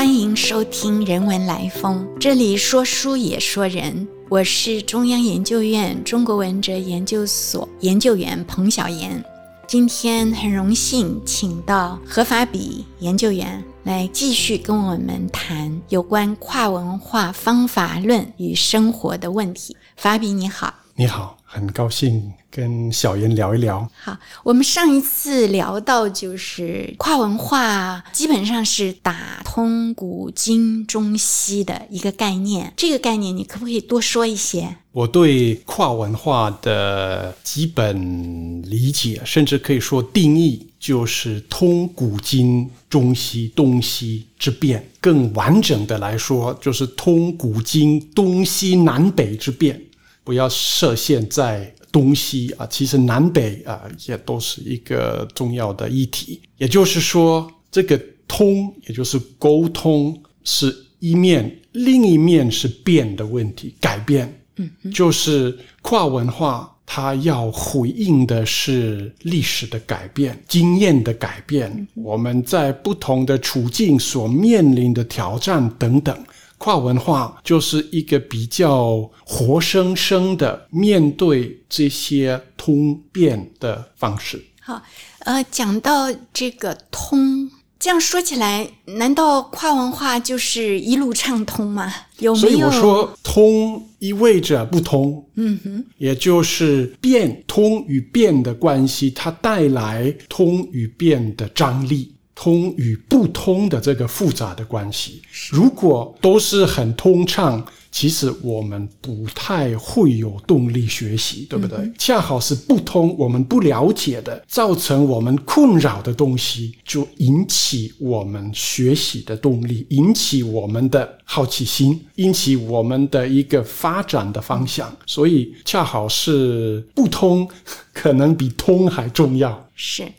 欢迎收听《人文来风》，这里说书也说人。我是中央研究院中国文哲研究所研究员彭晓妍。今天很荣幸请到何法比研究员来继续跟我们谈有关跨文化方法论与生活的问题。法比你好，你好，很高兴。跟小妍聊一聊。好，我们上一次聊到就是跨文化，基本上是打通古今中西的一个概念。这个概念你可不可以多说一些？我对跨文化的基本理解，甚至可以说定义，就是通古今中西东西之变。更完整的来说，就是通古今东西南北之变。不要设限在。东西啊，其实南北啊也都是一个重要的议题。也就是说，这个通，也就是沟通，是一面；另一面是变的问题，改变。嗯，就是跨文化，它要回应的是历史的改变、经验的改变，我们在不同的处境所面临的挑战等等。跨文化就是一个比较活生生的面对这些通变的方式。好，呃，讲到这个通，这样说起来，难道跨文化就是一路畅通吗？有没有？所以我说，通意味着不通。嗯哼，也就是变通与变的关系，它带来通与变的张力。通与不通的这个复杂的关系，如果都是很通畅，其实我们不太会有动力学习，对不对？恰好是不通，我们不了解的，造成我们困扰的东西，就引起我们学习的动力，引起我们的好奇心，引起我们的一个发展的方向。所以，恰好是不通，可能比通还重要。是。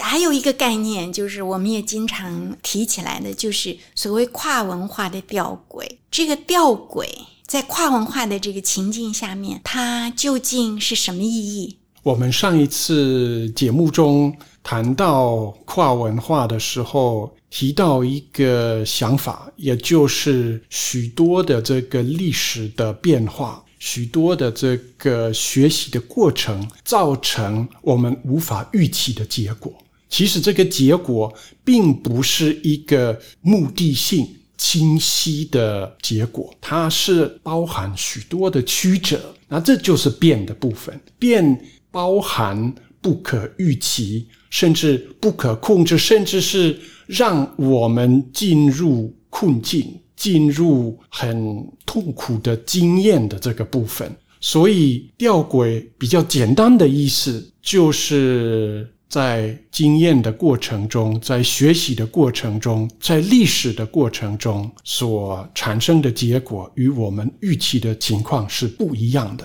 还有一个概念，就是我们也经常提起来的，就是所谓跨文化的吊诡。这个吊诡在跨文化的这个情境下面，它究竟是什么意义？我们上一次节目中谈到跨文化的时候，提到一个想法，也就是许多的这个历史的变化。许多的这个学习的过程，造成我们无法预期的结果。其实这个结果并不是一个目的性清晰的结果，它是包含许多的曲折。那这就是变的部分，变包含不可预期，甚至不可控制，甚至是让我们进入困境。进入很痛苦的经验的这个部分，所以吊诡比较简单的意思，就是在经验的过程中，在学习的过程中，在历史的过程中所产生的结果，与我们预期的情况是不一样的。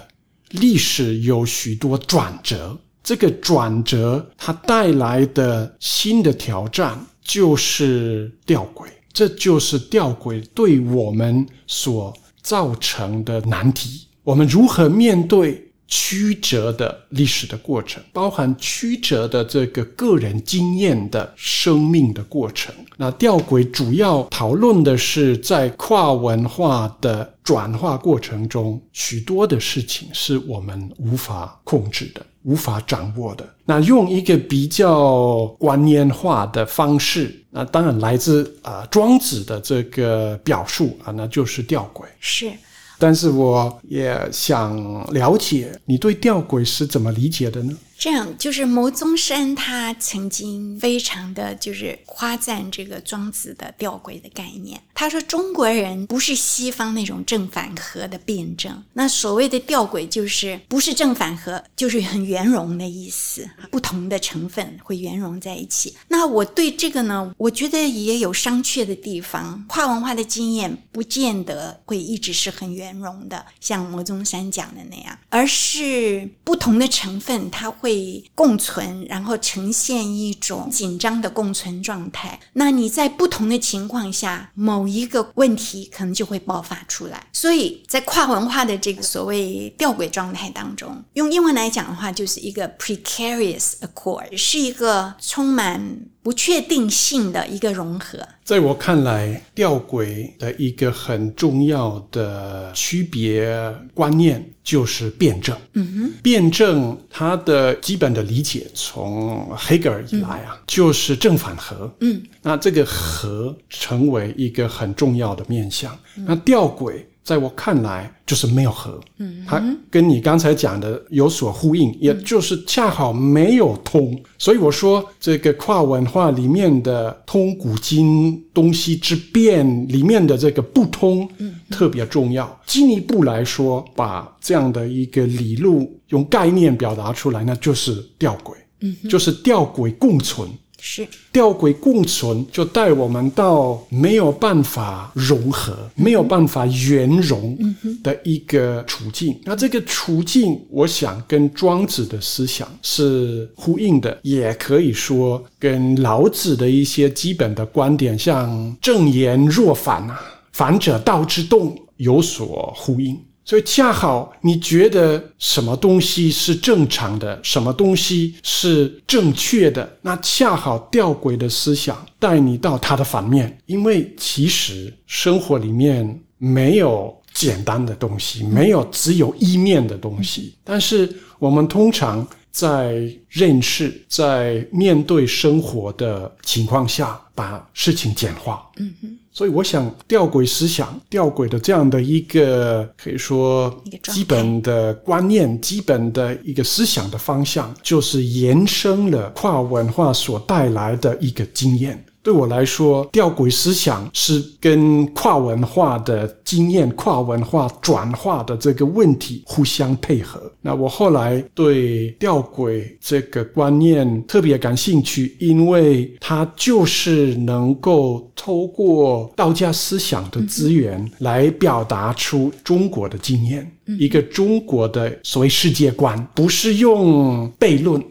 历史有许多转折，这个转折它带来的新的挑战就是吊诡。这就是吊诡对我们所造成的难题。我们如何面对曲折的历史的过程，包含曲折的这个个人经验的生命的过程？那吊诡主要讨论的是，在跨文化的转化过程中，许多的事情是我们无法控制的。无法掌握的，那用一个比较观念化的方式，那当然来自啊庄子的这个表述啊，那就是吊诡。是，但是我也想了解你对吊诡是怎么理解的呢？这样就是牟宗山，他曾经非常的就是夸赞这个庄子的吊诡的概念。他说中国人不是西方那种正反合的辩证，那所谓的吊诡就是不是正反合，就是很圆融的意思，不同的成分会圆融在一起。那我对这个呢，我觉得也有商榷的地方。跨文化的经验不见得会一直是很圆融的，像牟宗山讲的那样，而是不同的成分它会。会共存，然后呈现一种紧张的共存状态。那你在不同的情况下，某一个问题可能就会爆发出来。所以在跨文化的这个所谓吊诡状态当中，用英文来讲的话，就是一个 precarious accord，是一个充满不确定性的一个融合。在我看来，吊诡的一个很重要的区别观念就是辩证。嗯哼，辩证它的基本的理解，从黑格尔以来啊，就是正反合。嗯，那这个合成为一个很重要的面向。那吊诡。在我看来，就是没有合，嗯，它跟你刚才讲的有所呼应，也就是恰好没有通。所以我说，这个跨文化里面的通古今东西之变里面的这个不通，嗯，特别重要。进一步来说，把这样的一个理路用概念表达出来，那就是吊诡，嗯，就是吊诡共存。是吊诡共存，就带我们到没有办法融合、没有办法圆融的一个处境。那这个处境，我想跟庄子的思想是呼应的，也可以说跟老子的一些基本的观点，像正言若反啊，反者道之动，有所呼应。所以恰好你觉得什么东西是正常的，什么东西是正确的，那恰好吊诡的思想带你到它的反面。因为其实生活里面没有简单的东西，没有只有一面的东西。但是我们通常在认识、在面对生活的情况下，把事情简化。嗯哼。所以，我想吊诡思想、吊诡的这样的一个可以说基本的观念、基本的一个思想的方向，就是延伸了跨文化所带来的一个经验。对我来说，吊诡思想是跟跨文化的经验、跨文化转化的这个问题互相配合。那我后来对吊诡这个观念特别感兴趣，因为它就是能够透过道家思想的资源来表达出中国的经验，一个中国的所谓世界观，不是用悖论。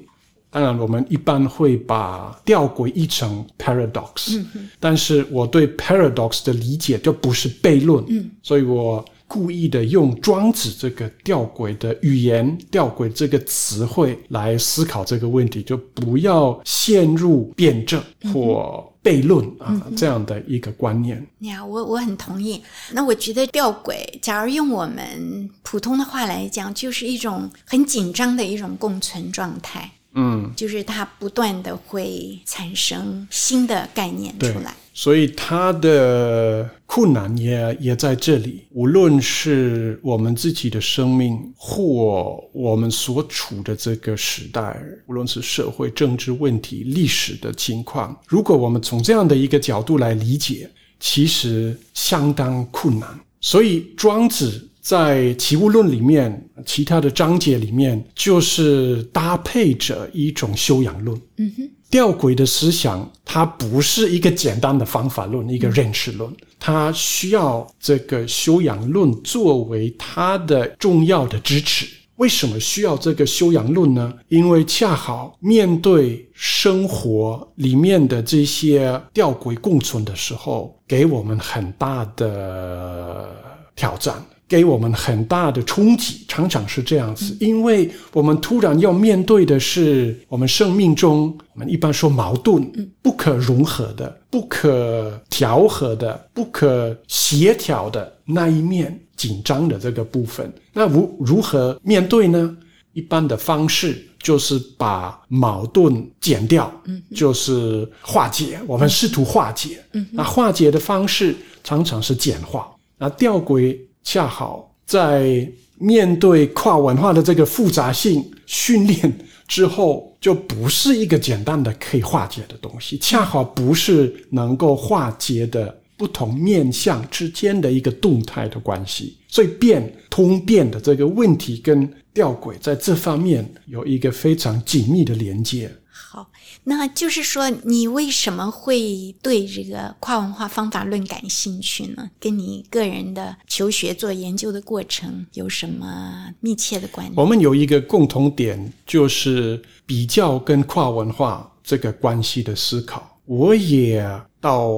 当然，我们一般会把吊诡译成 paradox，但是我对 paradox 的理解就不是悖论，所以我故意的用庄子这个吊诡的语言、吊诡这个词汇来思考这个问题，就不要陷入辩证或悖论啊这样的一个观念。呀，我我很同意。那我觉得吊诡，假如用我们普通的话来讲，就是一种很紧张的一种共存状态。嗯，就是它不断的会产生新的概念出来，所以它的困难也也在这里。无论是我们自己的生命，或我们所处的这个时代，无论是社会、政治问题、历史的情况，如果我们从这样的一个角度来理解，其实相当困难。所以庄子。在《齐物论》里面，其他的章节里面，就是搭配着一种修养论。嗯哼，吊诡的思想，它不是一个简单的方法论，一个认识论，它需要这个修养论作为它的重要的支持。为什么需要这个修养论呢？因为恰好面对生活里面的这些吊诡共存的时候，给我们很大的挑战。给我们很大的冲击，常常是这样子，因为我们突然要面对的是我们生命中，我们一般说矛盾、不可融合的、不可调和的、不可协调的那一面紧张的这个部分。那如如何面对呢？一般的方式就是把矛盾减掉，就是化解。我们试图化解，那化解的方式常常是简化。那吊诡。恰好在面对跨文化的这个复杂性训练之后，就不是一个简单的可以化解的东西，恰好不是能够化解的不同面向之间的一个动态的关系，所以变通变的这个问题跟吊诡在这方面有一个非常紧密的连接。好，那就是说，你为什么会对这个跨文化方法论感兴趣呢？跟你个人的求学做研究的过程有什么密切的关联？我们有一个共同点，就是比较跟跨文化这个关系的思考。我也到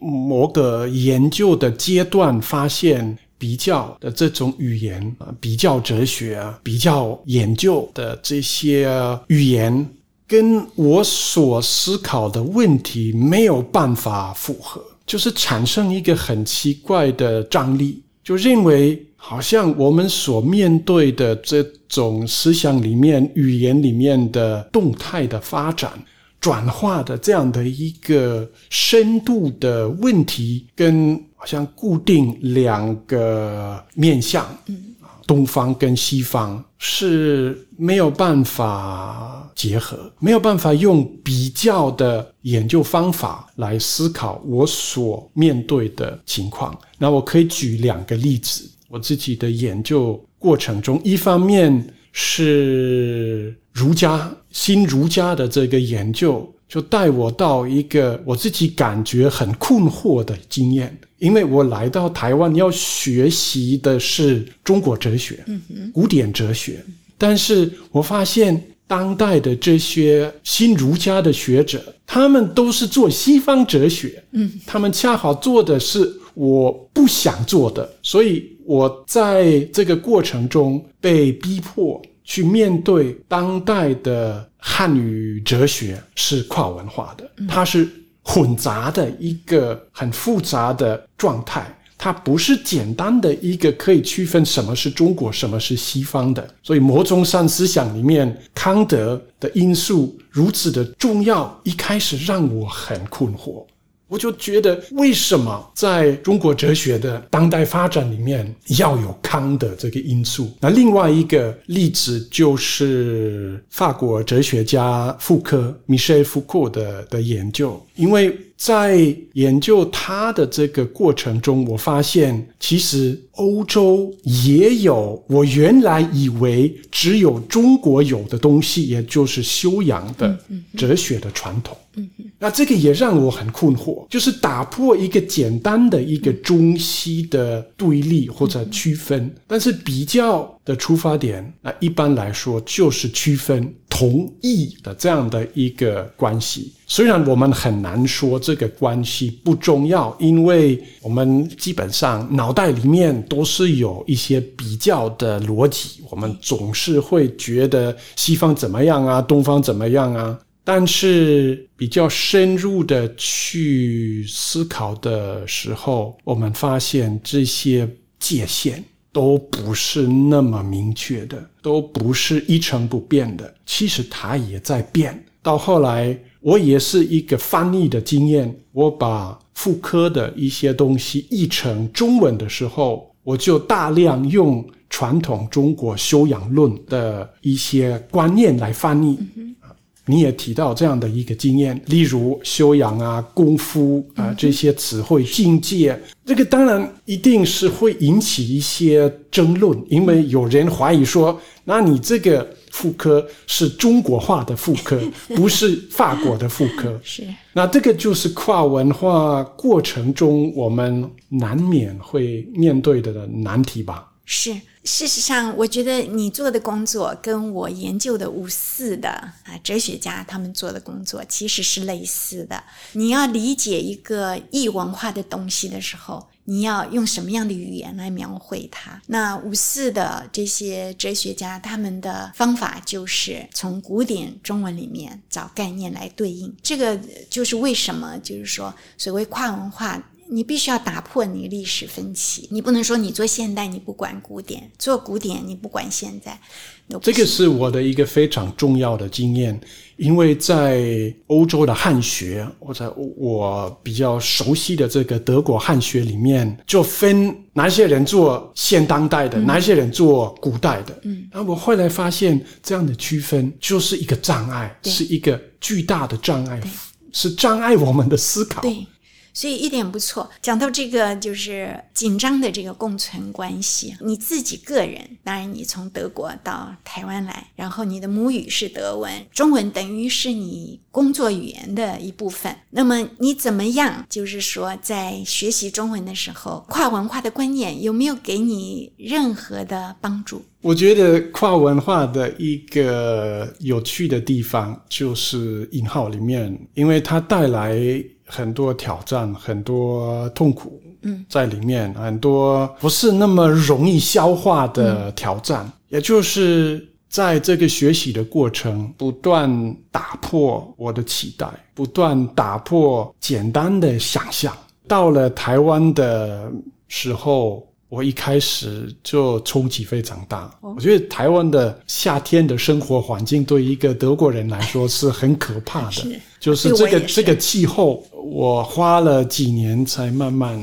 某个研究的阶段，发现比较的这种语言啊，比较哲学啊，比较研究的这些语言。跟我所思考的问题没有办法符合，就是产生一个很奇怪的张力，就认为好像我们所面对的这种思想里面、语言里面的动态的发展。转化的这样的一个深度的问题，跟好像固定两个面向，东方跟西方是没有办法结合，没有办法用比较的研究方法来思考我所面对的情况。那我可以举两个例子，我自己的研究过程中，一方面是儒家。新儒家的这个研究，就带我到一个我自己感觉很困惑的经验，因为我来到台湾要学习的是中国哲学，古典哲学，但是我发现当代的这些新儒家的学者，他们都是做西方哲学，嗯，他们恰好做的是我不想做的，所以我在这个过程中被逼迫。去面对当代的汉语哲学是跨文化的，它是混杂的一个很复杂的状态，它不是简单的一个可以区分什么是中国，什么是西方的。所以摩宗三思想里面康德的因素如此的重要，一开始让我很困惑。我就觉得，为什么在中国哲学的当代发展里面要有康的这个因素？那另外一个例子就是法国哲学家福柯 （Michel Foucault） 的的研究，因为。在研究他的这个过程中，我发现其实欧洲也有我原来以为只有中国有的东西，也就是修养的哲学的传统。那这个也让我很困惑，就是打破一个简单的一个中西的对立或者区分，但是比较。的出发点，那一般来说就是区分同意的这样的一个关系。虽然我们很难说这个关系不重要，因为我们基本上脑袋里面都是有一些比较的逻辑，我们总是会觉得西方怎么样啊，东方怎么样啊。但是比较深入的去思考的时候，我们发现这些界限。都不是那么明确的，都不是一成不变的。其实它也在变。到后来，我也是一个翻译的经验。我把妇科的一些东西译成中文的时候，我就大量用传统中国修养论的一些观念来翻译。你也提到这样的一个经验，例如修养啊、功夫啊这些词汇境界，这个当然一定是会引起一些争论，因为有人怀疑说，那你这个妇科是中国化的妇科，不是法国的妇科。是，那这个就是跨文化过程中我们难免会面对的难题吧？是。事实上，我觉得你做的工作跟我研究的五四的啊哲学家他们做的工作其实是类似的。你要理解一个异文化的东西的时候，你要用什么样的语言来描绘它？那五四的这些哲学家他们的方法就是从古典中文里面找概念来对应。这个就是为什么就是说所谓跨文化。你必须要打破你历史分歧，你不能说你做现代你不管古典，做古典你不管现在。这个是我的一个非常重要的经验，因为在欧洲的汉学或者我比较熟悉的这个德国汉学里面，就分哪些人做现当代的，哪些人做古代的。嗯，然后我后来发现这样的区分就是一个障碍，是一个巨大的障碍，是障碍我们的思考。对。所以一点不错。讲到这个，就是紧张的这个共存关系。你自己个人，当然你从德国到台湾来，然后你的母语是德文，中文等于是你工作语言的一部分。那么你怎么样？就是说，在学习中文的时候，跨文化的观念有没有给你任何的帮助？我觉得跨文化的一个有趣的地方，就是引号里面，因为它带来。很多挑战，很多痛苦，嗯，在里面很多不是那么容易消化的挑战，也就是在这个学习的过程，不断打破我的期待，不断打破简单的想象，到了台湾的时候，我一开始就冲击非常大。我觉得台湾的夏天的生活环境对一个德国人来说是很可怕的，就是这个这个气候，我花了几年才慢慢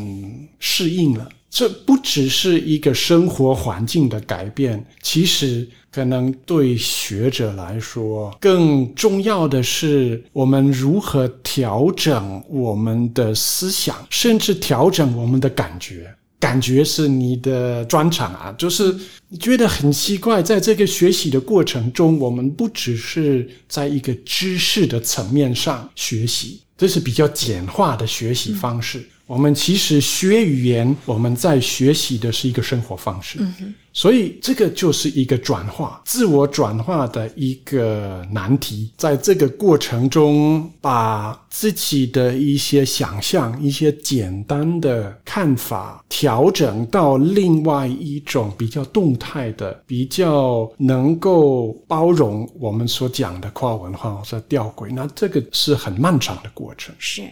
适应了。这不只是一个生活环境的改变，其实可能对学者来说，更重要的是我们如何调整我们的思想，甚至调整我们的感觉。感觉是你的专长啊，就是你觉得很奇怪，在这个学习的过程中，我们不只是在一个知识的层面上学习，这是比较简化的学习方式。我们其实学语言，我们在学习的是一个生活方式，所以这个就是一个转化、自我转化的一个难题。在这个过程中，把自己的一些想象、一些简单的看法调整到另外一种比较动态的、比较能够包容我们所讲的跨文化或者吊诡，那这个是很漫长的过程。是。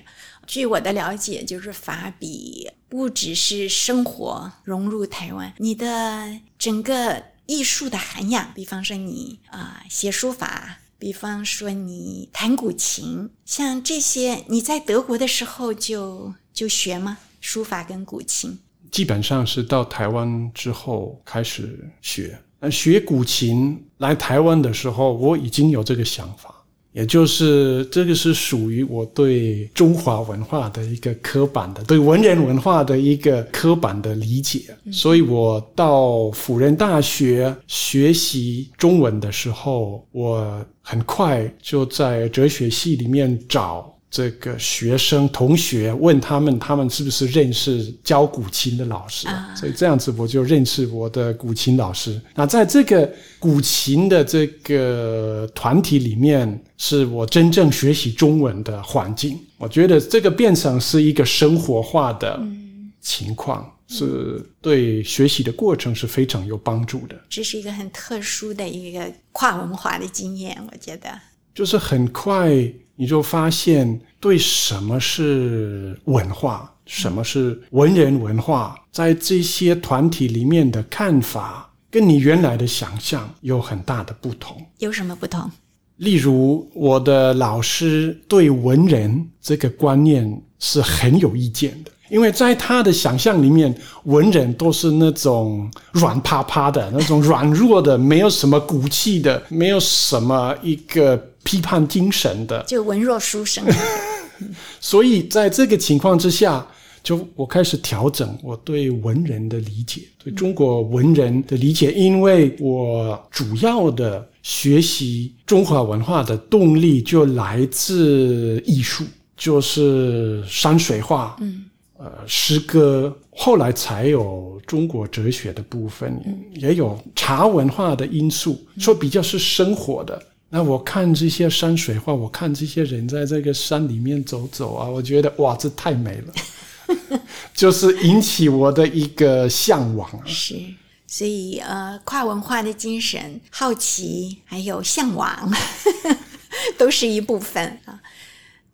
据我的了解，就是法比不只是生活融入台湾，你的整个艺术的涵养，比方说你啊写书法，比方说你弹古琴，像这些，你在德国的时候就就学吗？书法跟古琴？基本上是到台湾之后开始学。那学古琴来台湾的时候，我已经有这个想法。也就是这个是属于我对中华文化的一个刻板的，对文人文化的一个刻板的理解，所以我到辅仁大学学习中文的时候，我很快就在哲学系里面找。这个学生同学问他们，他们是不是认识教古琴的老师？所以这样子我就认识我的古琴老师。那在这个古琴的这个团体里面，是我真正学习中文的环境。我觉得这个变成是一个生活化的情况，是对学习的过程是非常有帮助的。这是一个很特殊的一个跨文化的经验，我觉得就是很快。你就发现，对什么是文化，什么是文人文化，在这些团体里面的看法，跟你原来的想象有很大的不同。有什么不同？例如，我的老师对文人这个观念是很有意见的，因为在他的想象里面，文人都是那种软趴趴的、那种软弱的，没有什么骨气的，没有什么一个。批判精神的，就文弱书生。所以在这个情况之下，就我开始调整我对文人的理解，对中国文人的理解。因为我主要的学习中华文化的动力就来自艺术，就是山水画，嗯，呃，诗歌。后来才有中国哲学的部分，也有茶文化的因素，说比较是生活的。那我看这些山水画，我看这些人在这个山里面走走啊，我觉得哇，这太美了，就是引起我的一个向往。是，所以呃，跨文化的精神、好奇还有向往，都是一部分啊。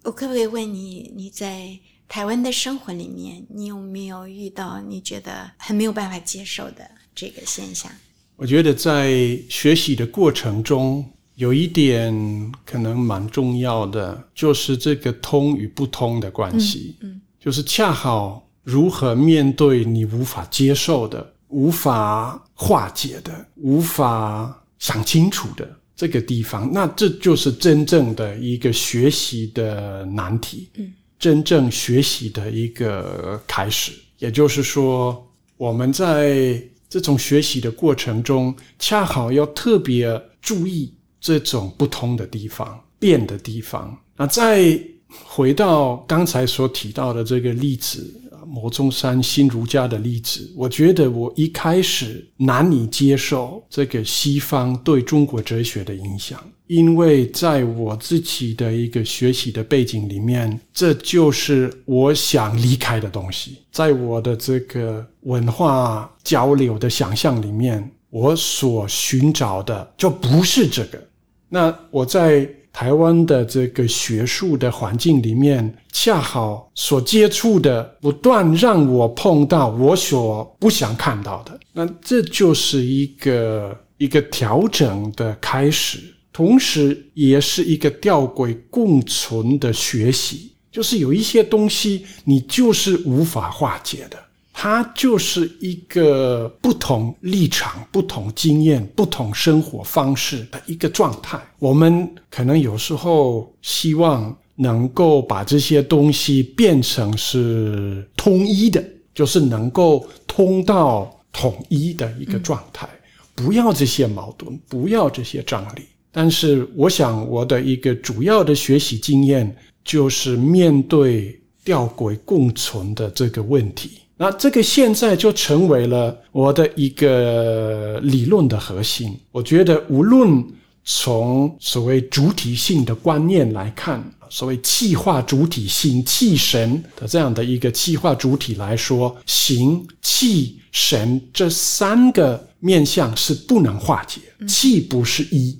我可不可以问你，你在台湾的生活里面，你有没有遇到你觉得很没有办法接受的这个现象？我觉得在学习的过程中。有一点可能蛮重要的，就是这个通与不通的关系。嗯，就是恰好如何面对你无法接受的、无法化解的、无法想清楚的这个地方，那这就是真正的一个学习的难题。嗯，真正学习的一个开始，也就是说，我们在这种学习的过程中，恰好要特别注意。这种不通的地方、变的地方，那再回到刚才所提到的这个例子，摩中山新儒家的例子，我觉得我一开始难以接受这个西方对中国哲学的影响，因为在我自己的一个学习的背景里面，这就是我想离开的东西，在我的这个文化交流的想象里面。我所寻找的就不是这个。那我在台湾的这个学术的环境里面，恰好所接触的不断让我碰到我所不想看到的，那这就是一个一个调整的开始，同时也是一个吊诡共存的学习。就是有一些东西你就是无法化解的。它就是一个不同立场、不同经验、不同生活方式的一个状态。我们可能有时候希望能够把这些东西变成是统一的，就是能够通到统一的一个状态，不要这些矛盾，不要这些张力。但是，我想我的一个主要的学习经验就是面对吊诡共存的这个问题。那这个现在就成为了我的一个理论的核心。我觉得，无论从所谓主体性的观念来看，所谓气化主体性、气神的这样的一个气化主体来说，形、气、神这三个面相是不能化解。气不是一，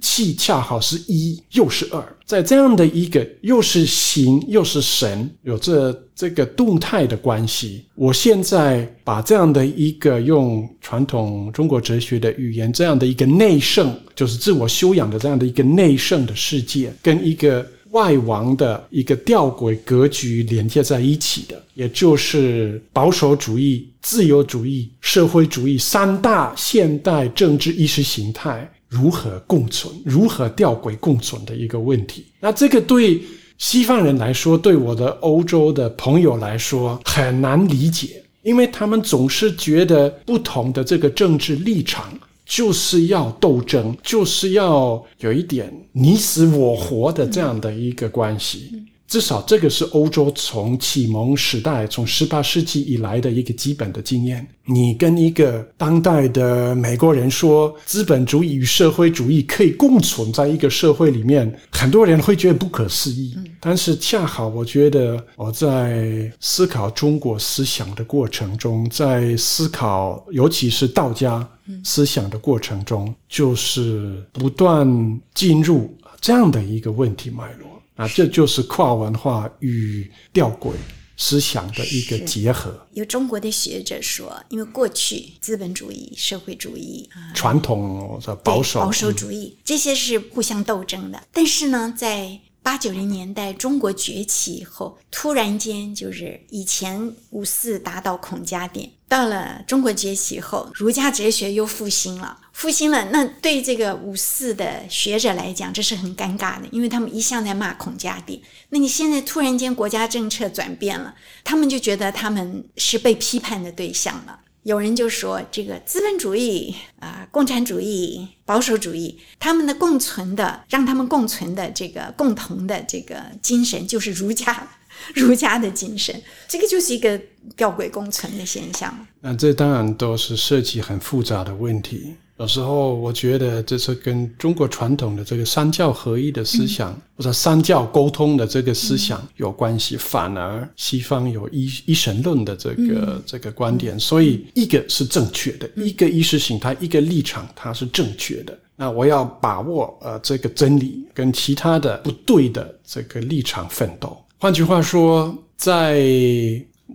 气恰好是一，又是二。在这样的一个又是形又是神，有这这个动态的关系。我现在把这样的一个用传统中国哲学的语言，这样的一个内圣，就是自我修养的这样的一个内圣的世界，跟一个外王的一个吊诡格局连接在一起的，也就是保守主义、自由主义、社会主义三大现代政治意识形态。如何共存？如何吊诡共存的一个问题？那这个对西方人来说，对我的欧洲的朋友来说很难理解，因为他们总是觉得不同的这个政治立场就是要斗争，就是要有一点你死我活的这样的一个关系。至少这个是欧洲从启蒙时代，从十八世纪以来的一个基本的经验。你跟一个当代的美国人说资本主义与社会主义可以共存在一个社会里面，很多人会觉得不可思议。但是恰好，我觉得我在思考中国思想的过程中，在思考尤其是道家思想的过程中，就是不断进入这样的一个问题脉络。啊，这就是跨文化与吊诡思想的一个结合。有中国的学者说，因为过去资本主义、社会主义、传统的保守保守主义这些是互相斗争的，但是呢，在八九零年代中国崛起以后，突然间就是以前五四打倒孔家店，到了中国崛起后，儒家哲学又复兴了。复兴了，那对这个五四的学者来讲，这是很尴尬的，因为他们一向在骂孔家店。那你现在突然间国家政策转变了，他们就觉得他们是被批判的对象了。有人就说，这个资本主义啊、共产主义、保守主义，他们的共存的，让他们共存的这个共同的这个精神，就是儒家，儒家的精神。这个就是一个吊诡共存的现象。那这当然都是涉及很复杂的问题。有时候我觉得这是跟中国传统的这个三教合一的思想，或者三教沟通的这个思想有关系。反而西方有一一神论的这个这个观点，所以一个是正确的，一个意识形态，一个立场，它是正确的。那我要把握呃这个真理，跟其他的不对的这个立场奋斗。换句话说，在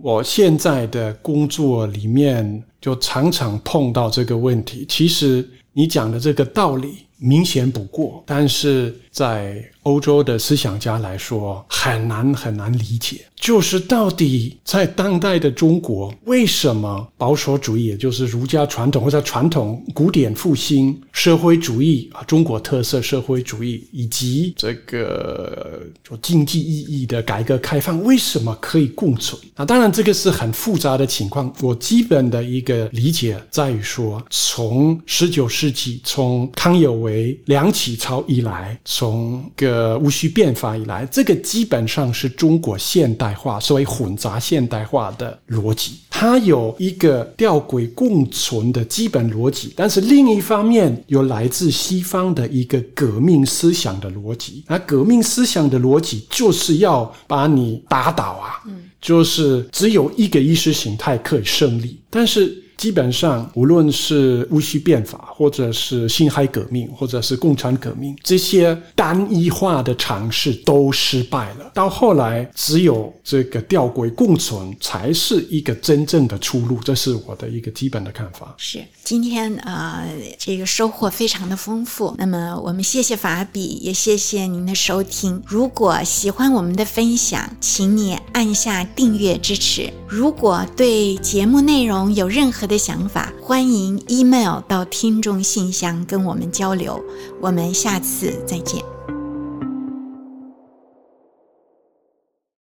我现在的工作里面。就常常碰到这个问题。其实你讲的这个道理明显不过，但是在欧洲的思想家来说，很难很难理解。就是到底在当代的中国，为什么保守主义，也就是儒家传统或者传统古典复兴社会主义啊，中国特色社会主义以及这个就经济意义的改革开放，为什么可以共存？啊，当然这个是很复杂的情况。我基本的一个理解在于说，从十九世纪，从康有为、梁启超以来，从从个戊戌变法以来，这个基本上是中国现代。化所谓混杂现代化的逻辑，它有一个吊诡共存的基本逻辑，但是另一方面有来自西方的一个革命思想的逻辑。那革命思想的逻辑就是要把你打倒啊，就是只有一个意识形态可以胜利。但是基本上无论是戊戌变法，或者是辛亥革命，或者是共产革命，这些单一化的尝试都失败了。到后来，只有这个吊诡共存才是一个真正的出路。这是我的一个基本的看法。是今天呃，这个收获非常的丰富。那么我们谢谢法比，也谢谢您的收听。如果喜欢我们的分享，请你按下订阅支持。如果对节目内容有任何的想法，欢迎 email 到听众信箱跟我们交流。我们下次再见。